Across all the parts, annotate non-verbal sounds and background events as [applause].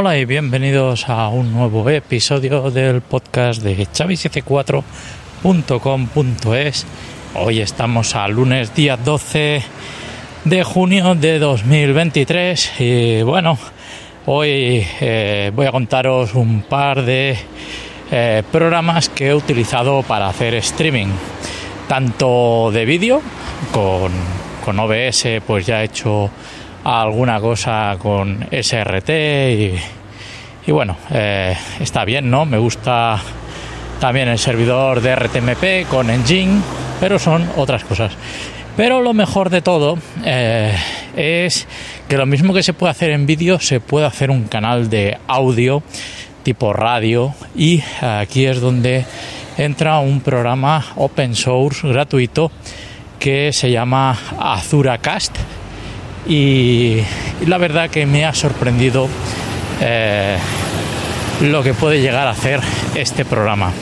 Hola y bienvenidos a un nuevo episodio del podcast de chavi74.com.es. Hoy estamos a lunes día 12 de junio de 2023 y bueno, hoy eh, voy a contaros un par de eh, programas que he utilizado para hacer streaming, tanto de vídeo con, con OBS, pues ya he hecho alguna cosa con SRT y, bueno, eh, está bien, ¿no? Me gusta también el servidor de RTMP con Engine, pero son otras cosas. Pero lo mejor de todo eh, es que lo mismo que se puede hacer en vídeo, se puede hacer un canal de audio tipo radio y aquí es donde entra un programa open source gratuito que se llama AzuraCast y, la verdad que me ha sorprendido eh, lo que puede llegar a hacer este programa.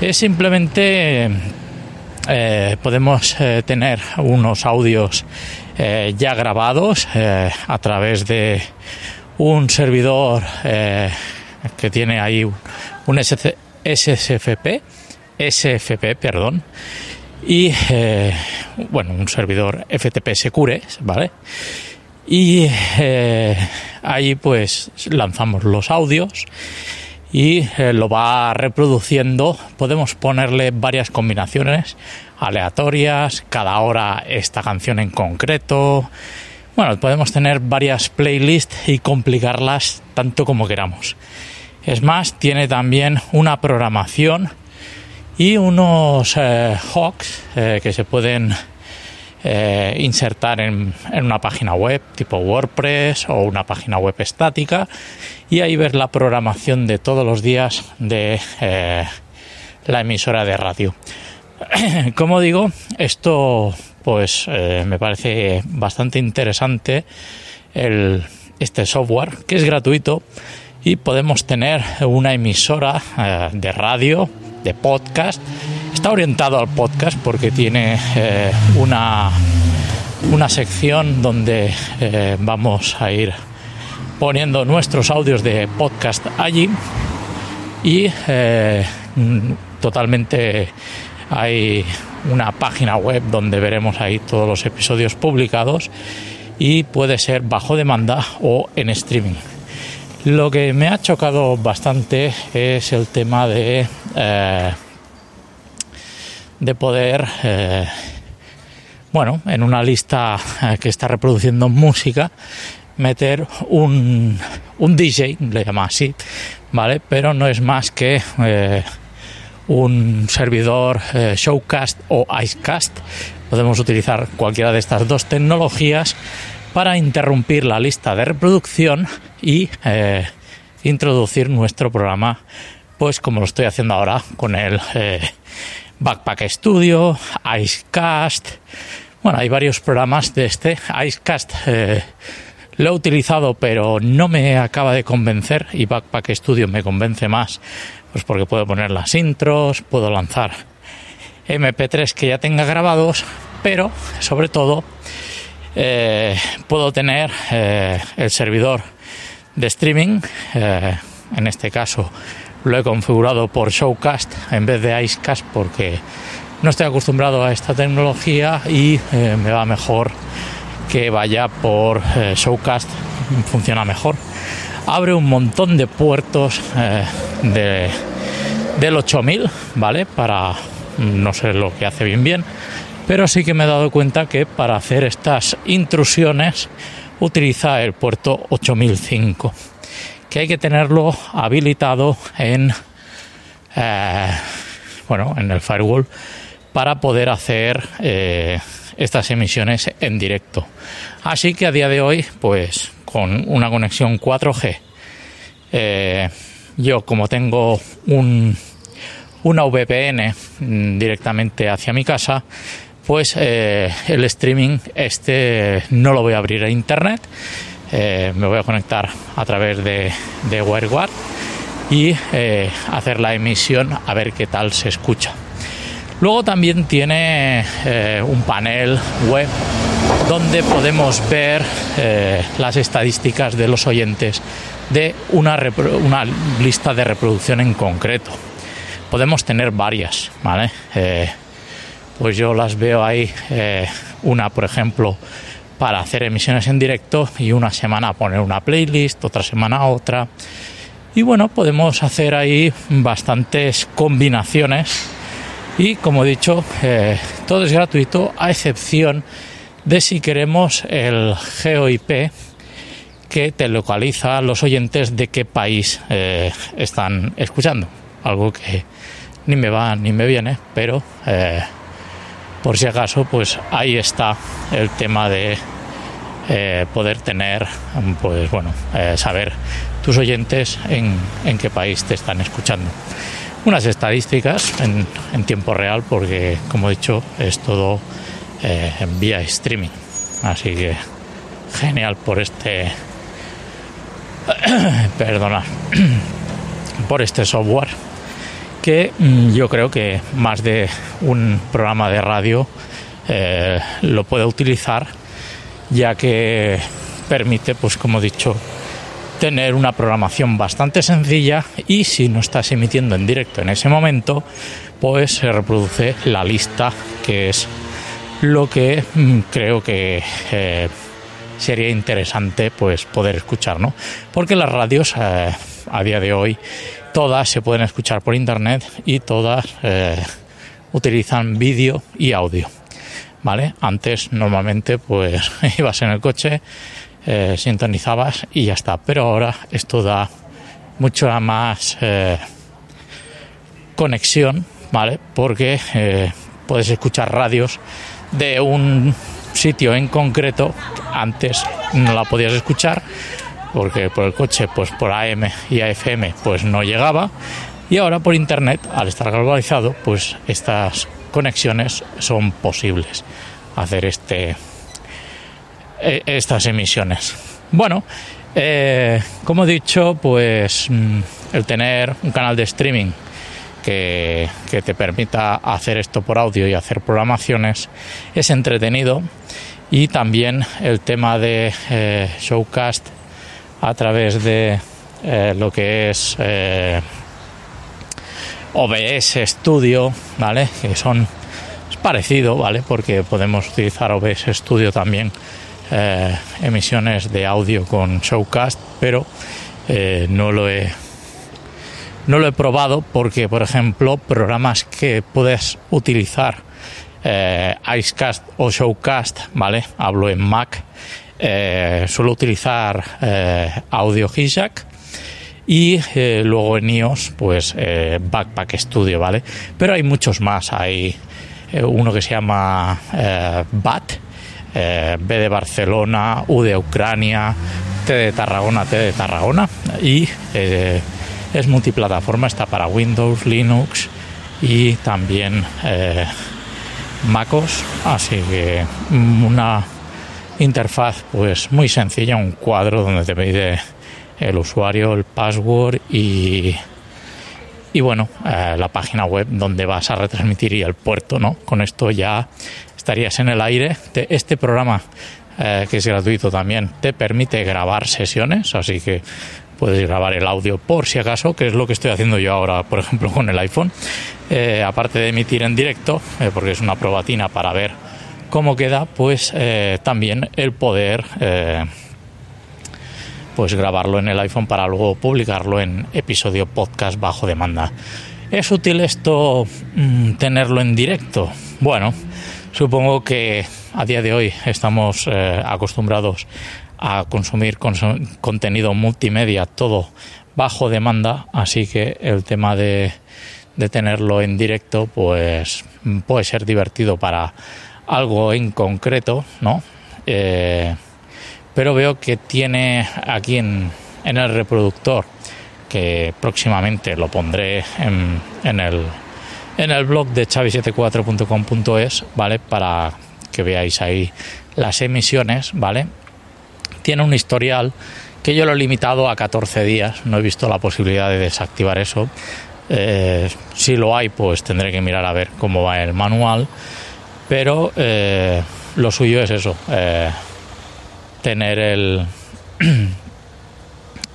Es simplemente eh, podemos eh, tener unos audios ya grabados a través de un servidor que tiene ahí un SFP, SFP, perdón, y bueno, un servidor FTP Secure, ¿vale? Y eh, ahí pues lanzamos los audios y eh, lo va reproduciendo. Podemos ponerle varias combinaciones aleatorias, cada hora esta canción en concreto. Bueno, podemos tener varias playlists y complicarlas tanto como queramos. Es más, tiene también una programación y unos eh, eh, que se pueden eh, insertar en, una página web tipo WordPress o una página web estática y ahí ver la programación de todos los días de la emisora de radio. [clears throat] Como digo, esto pues me parece bastante interesante este software que es gratuito y podemos tener una emisora de radio de podcast. Está orientado al podcast porque tiene eh, una, una sección donde eh, vamos a ir poniendo nuestros audios de podcast allí y eh, totalmente hay una página web donde veremos ahí todos los episodios publicados y puede ser bajo demanda o en streaming. Lo que me ha chocado bastante es el tema de, de poder, eh, bueno, en una lista eh, que está reproduciendo música, meter un, un DJ, le llama así, ¿vale? Pero no es más que un servidor Showcast o Icecast. Podemos utilizar cualquiera de estas dos tecnologías para interrumpir la lista de reproducción y eh, introducir nuestro programa, pues como lo estoy haciendo ahora con el eh, Backpack Studio, Icecast. Bueno, hay varios programas de este. Icecast eh, lo he utilizado, pero no me acaba de convencer y Backpack Studio me convence más, pues porque puedo poner las intros, puedo lanzar MP3 que ya tenga grabados, pero sobre todo eh, puedo tener eh, el servidor de streaming, en este caso lo he configurado por Showcast en vez de Icecast porque no estoy acostumbrado a esta tecnología y me va mejor que vaya por Showcast, funciona mejor. Abre un montón de puertos de, del 8000, ¿vale? Para no sé lo que hace bien bien, pero sí que me he dado cuenta que para hacer estas intrusiones utiliza el puerto 8005, que hay que tenerlo habilitado en, eh, bueno, en el firewall para poder hacer eh, estas emisiones en directo. Así que a día de hoy, pues con una conexión 4G, eh, yo como tengo un, una VPN mm, directamente hacia mi casa, pues eh, el streaming este no lo voy a abrir a internet, eh, me voy a conectar a través de, de WireGuard y eh, hacer la emisión a ver qué tal se escucha. Luego también tiene un panel web donde podemos ver las estadísticas de los oyentes de una, una, lista de reproducción en concreto. Podemos tener varias, ¿vale? Eh, pues yo las veo ahí, eh, una por ejemplo para hacer emisiones en directo y una semana poner una playlist, otra semana otra. Y bueno, podemos hacer ahí bastantes combinaciones y como he dicho, todo es gratuito a excepción de si queremos el GeoIP que te localiza los oyentes de qué país eh, están escuchando. Algo que ni me va ni me viene, pero eh, por si acaso, pues ahí está el tema de eh, poder tener, pues bueno, saber tus oyentes en, en, qué país te están escuchando. Unas estadísticas en, en tiempo real, porque como he dicho, es todo eh, vía streaming. Así que genial por este, [coughs] perdona, [coughs] por este software que mm, yo creo que más de un programa de radio eh, lo puede utilizar ya que permite pues como he dicho tener una programación bastante sencilla y si no estás emitiendo en directo en ese momento pues se reproduce la lista que es lo que mm, creo que eh, sería interesante pues poder escuchar, ¿no? Porque las radios eh, a día de hoy todas se pueden escuchar por internet y todas eh, utilizan vídeo y audio, ¿vale? Antes normalmente pues [laughs] ibas en el coche, sintonizabas y ya está, pero ahora esto da mucha más conexión, ¿vale? Porque puedes escuchar radios de un sitio en concreto, antes no la podías escuchar porque por el coche, pues por AM y AFM, pues no llegaba. Y ahora por internet, al estar globalizado, pues estas conexiones son posibles hacer este e, estas emisiones. Bueno, eh, como he dicho, pues mm, el tener un canal de streaming que, te permita hacer esto por audio y hacer programaciones es entretenido y también el tema de eh, showcast a través de eh, lo que es eh, OBS Studio, ¿vale? Que son es parecido, ¿vale? Porque podemos utilizar OBS Studio también emisiones de audio con showcast, pero no lo he no lo he probado porque, por ejemplo, programas que puedes utilizar, eh, Icecast o Showcast, ¿vale? Hablo en Mac, eh, suelo utilizar eh, Audio Hijack y eh, luego en iOS, pues Backpack Studio, ¿vale? Pero hay muchos más, hay uno que se llama BAT, B de Barcelona, U de Ucrania, T de Tarragona, T de Tarragona. Y es multiplataforma, está para Windows, Linux y también MacOS, así que una interfaz pues muy sencilla, un cuadro donde te pide el usuario, el password y y bueno, eh, la página web donde vas a retransmitir y el puerto, ¿no? Con esto ya estarías en el aire. Este programa, eh, que es gratuito también, te permite grabar sesiones, así que puedes grabar el audio por si acaso, que es lo que estoy haciendo yo ahora, por ejemplo, con el iPhone. Eh, aparte de emitir en directo, porque es una probatina para ver cómo queda, pues eh, también el poder pues grabarlo en el iPhone para luego publicarlo en episodio podcast bajo demanda. ¿Es útil esto mm, tenerlo en directo? Bueno, supongo que a día de hoy estamos acostumbrados a consumir contenido multimedia, todo bajo demanda, así que el tema de, de tenerlo en directo pues puede ser divertido para algo en concreto, ¿no? Eh, pero veo que tiene aquí en, en, el reproductor, que próximamente lo pondré en, en el, en el blog de chavi74.com.es, ¿vale? Para que veáis ahí las emisiones, ¿vale? tiene un historial que yo lo he limitado a 14 días. No he visto la posibilidad de desactivar eso. Eh, si lo hay, pues tendré que mirar a ver cómo va el manual. Pero eh, lo suyo es eso, eh, tener el [clears throat]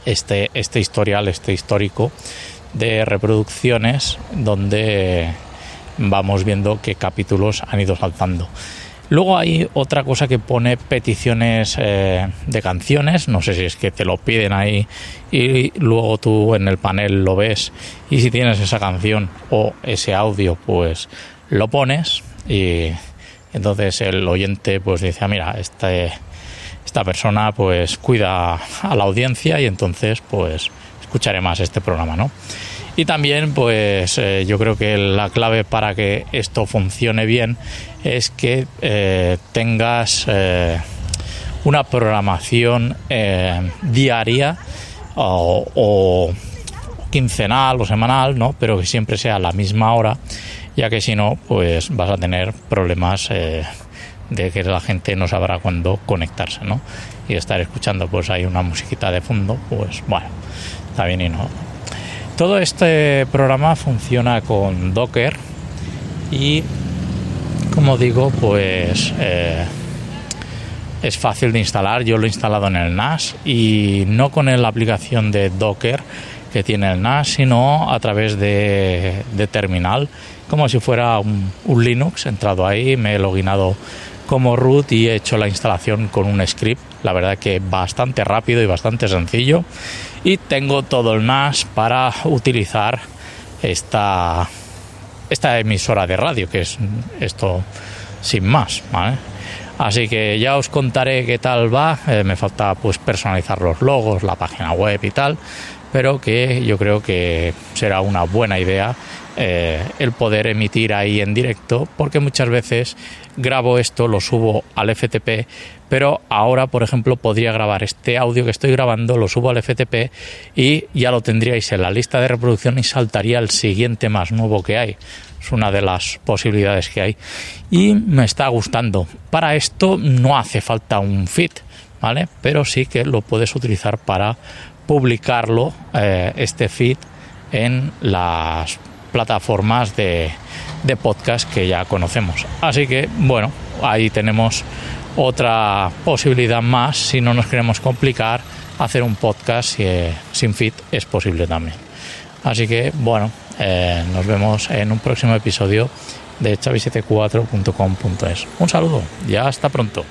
este, este historial, este histórico de reproducciones donde vamos viendo qué capítulos han ido saltando. Luego hay otra cosa que pone peticiones eh, de canciones, no sé si es que te lo piden ahí y luego tú en el panel lo ves y si tienes esa canción o ese audio pues lo pones y entonces el oyente pues dice, ah, mira, este, esta persona pues cuida a la audiencia y entonces pues escucharé más este programa, ¿no? Y también, pues eh, yo creo que la clave para que esto funcione bien es que eh, tengas eh, una programación diaria o, o, quincenal o semanal, ¿no? Pero que siempre sea a la misma hora, ya que si no, pues vas a tener problemas de que la gente no sabrá cuándo conectarse, ¿no? Y estar escuchando, pues hay una musiquita de fondo, pues bueno, está bien y no todo este programa funciona con Docker y como digo, pues eh, es fácil de instalar. Yo lo he instalado en el NAS y no con la aplicación de Docker que tiene el NAS, sino a través de, terminal, como si fuera un, Linux. He entrado ahí, me he loginado como root y he hecho la instalación con un script. La verdad que bastante rápido y bastante sencillo y tengo todo el NAS para utilizar esta, esta emisora de radio, que es esto sin más, Así que ya os contaré qué tal va. Eh, me falta pues personalizar los logos, la página web y tal, pero que yo creo que será una buena idea eh, el poder emitir ahí en directo, porque muchas veces grabo esto, lo subo al FTP, pero ahora, por ejemplo, podría grabar este audio que estoy grabando, lo subo al FTP y ya lo tendríais en la lista de reproducción y saltaría el siguiente más nuevo que hay. Es una de las posibilidades que hay. Y me está gustando. Para esto no hace falta un feed, ¿vale? Pero sí que lo puedes utilizar para publicarlo, eh, este feed, en las plataformas de, de podcast que ya conocemos. Así que, bueno, ahí tenemos otra posibilidad más. Si no nos queremos complicar, hacer un podcast eh, sin fit es posible también. Así que, bueno, eh, nos vemos en un próximo episodio de chavi74.com.es. Un saludo, ya hasta pronto.